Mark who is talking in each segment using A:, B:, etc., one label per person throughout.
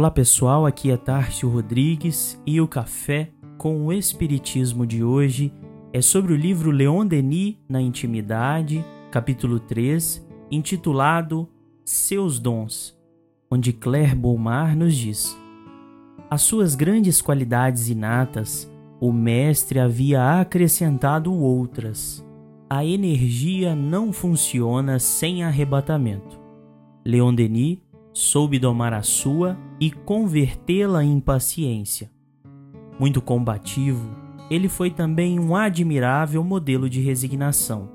A: Olá pessoal, aqui é Tárcio Rodrigues e o café com o Espiritismo de hoje é sobre o livro Leon Denis na Intimidade, capítulo 3, intitulado Seus Dons, onde Claire Beaumar nos diz: As suas grandes qualidades inatas, o mestre havia acrescentado outras. A energia não funciona sem arrebatamento. Leon Denis soube domar a sua e convertê-la em paciência. Muito combativo, ele foi também um admirável modelo de resignação.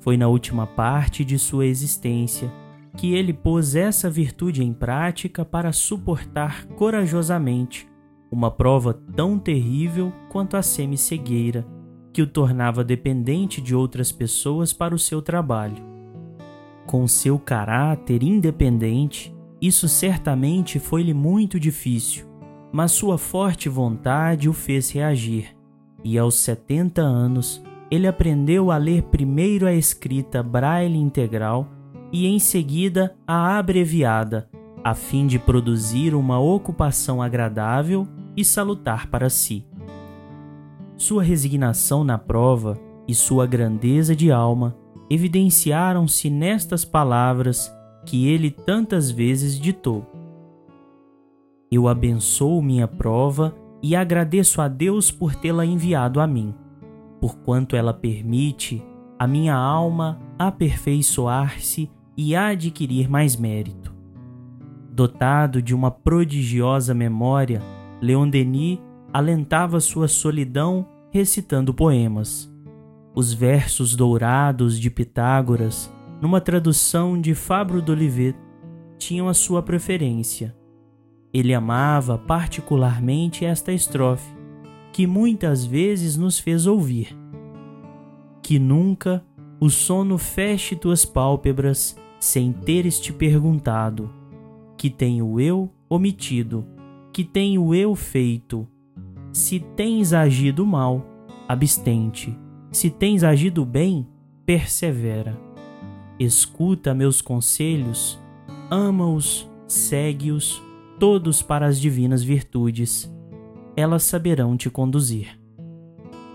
A: Foi na última parte de sua existência que ele pôs essa virtude em prática para suportar corajosamente uma prova tão terrível quanto a semi-cegueira, que o tornava dependente de outras pessoas para o seu trabalho. Com seu caráter independente, isso certamente foi-lhe muito difícil, mas sua forte vontade o fez reagir, e aos 70 anos ele aprendeu a ler primeiro a escrita braille integral e em seguida a abreviada, a fim de produzir uma ocupação agradável e salutar para si. Sua resignação na prova e sua grandeza de alma evidenciaram-se nestas palavras que ele tantas vezes ditou. Eu abençoo minha prova e agradeço a Deus por tê-la enviado a mim, porquanto ela permite a minha alma aperfeiçoar-se e adquirir mais mérito. Dotado de uma prodigiosa memória, Leon Denis alentava sua solidão recitando poemas. Os versos dourados de Pitágoras numa tradução de Fabro d'Olivet, tinham a sua preferência. Ele amava particularmente esta estrofe, que muitas vezes nos fez ouvir. Que nunca o sono feche tuas pálpebras sem teres te perguntado: que tenho eu omitido, que tenho eu feito? Se tens agido mal, abstente, se tens agido bem, persevera escuta meus conselhos, ama-os, segue-os, todos para as divinas virtudes. Elas saberão te conduzir.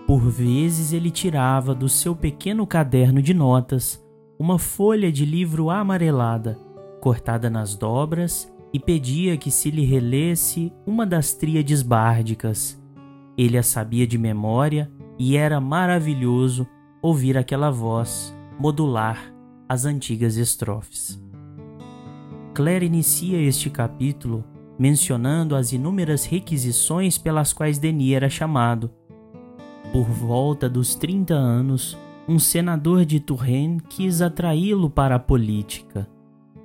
A: Por vezes ele tirava do seu pequeno caderno de notas uma folha de livro amarelada, cortada nas dobras, e pedia que se lhe relesse uma das tríades bárdicas. Ele a sabia de memória e era maravilhoso ouvir aquela voz modular as antigas estrofes. Claire inicia este capítulo mencionando as inúmeras requisições pelas quais Denis era chamado. Por volta dos 30 anos, um senador de Touraine quis atraí-lo para a política.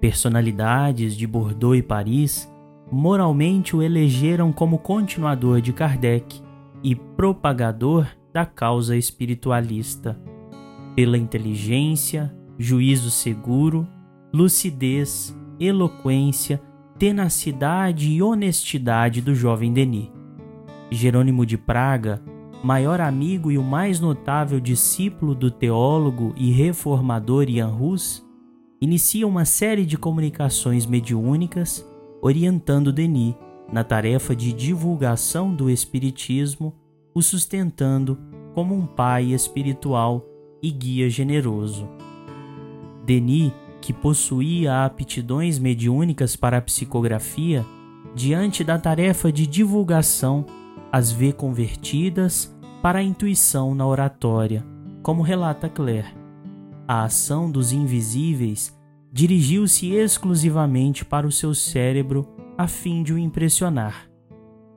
A: Personalidades de Bordeaux e Paris moralmente o elegeram como continuador de Kardec e propagador da causa espiritualista. Pela inteligência, juízo seguro, lucidez, eloquência, tenacidade e honestidade do jovem Denis. Jerônimo de Praga, maior amigo e o mais notável discípulo do teólogo e reformador Ian Hus, inicia uma série de comunicações mediúnicas orientando Denis na tarefa de divulgação do Espiritismo, o sustentando como um pai espiritual e guia generoso. Denis, que possuía aptidões mediúnicas para a psicografia, diante da tarefa de divulgação, as vê convertidas para a intuição na oratória, como relata Claire. A ação dos invisíveis dirigiu-se exclusivamente para o seu cérebro a fim de o impressionar.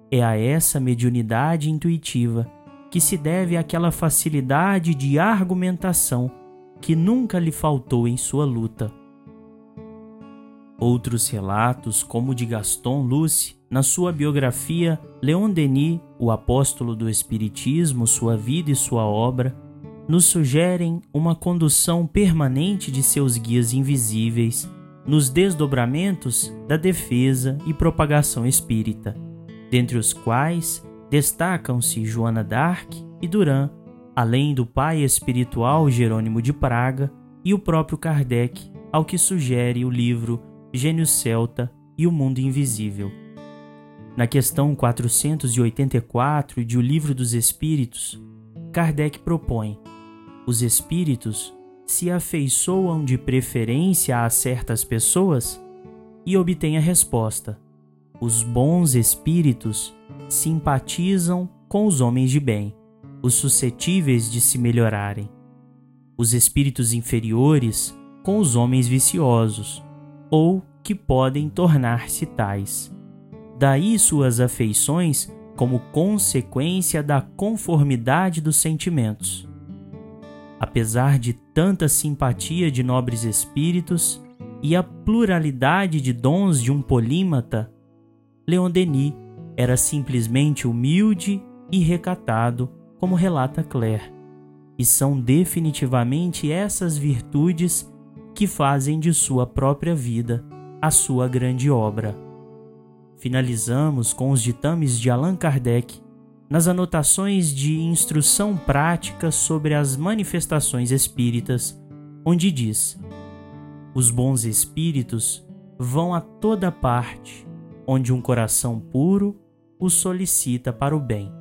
A: É a essa mediunidade intuitiva que se deve aquela facilidade de argumentação que nunca lhe faltou em sua luta. Outros relatos, como o de Gaston Luce, na sua biografia Leon Denis, o apóstolo do Espiritismo, sua vida e sua obra, nos sugerem uma condução permanente de seus guias invisíveis nos desdobramentos da defesa e propagação espírita, dentre os quais destacam-se Joana d'Arc e Duran, além do pai espiritual Jerônimo de Praga e o próprio Kardec, ao que sugere o livro Gênio Celta e o Mundo Invisível, Na questão 484 de O Livro dos Espíritos, Kardec propõe: os espíritos se afeiçoam de preferência a certas pessoas? E obtém a resposta: os bons espíritos simpatizam com os homens de bem, os suscetíveis de se melhorarem. Os espíritos inferiores com os homens viciosos, ou que podem tornar-se tais. Daí suas afeições como consequência da conformidade dos sentimentos. Apesar de tanta simpatia de nobres espíritos e a pluralidade de dons de um polímata, Leon Denis era simplesmente humilde e recatado, como relata Claire. E são definitivamente essas virtudes que fazem de sua própria vida a sua grande obra. Finalizamos com os ditames de Allan Kardec nas anotações de instrução prática sobre as manifestações espíritas, onde diz: Os bons espíritos vão a toda parte onde um coração puro os solicita para o bem.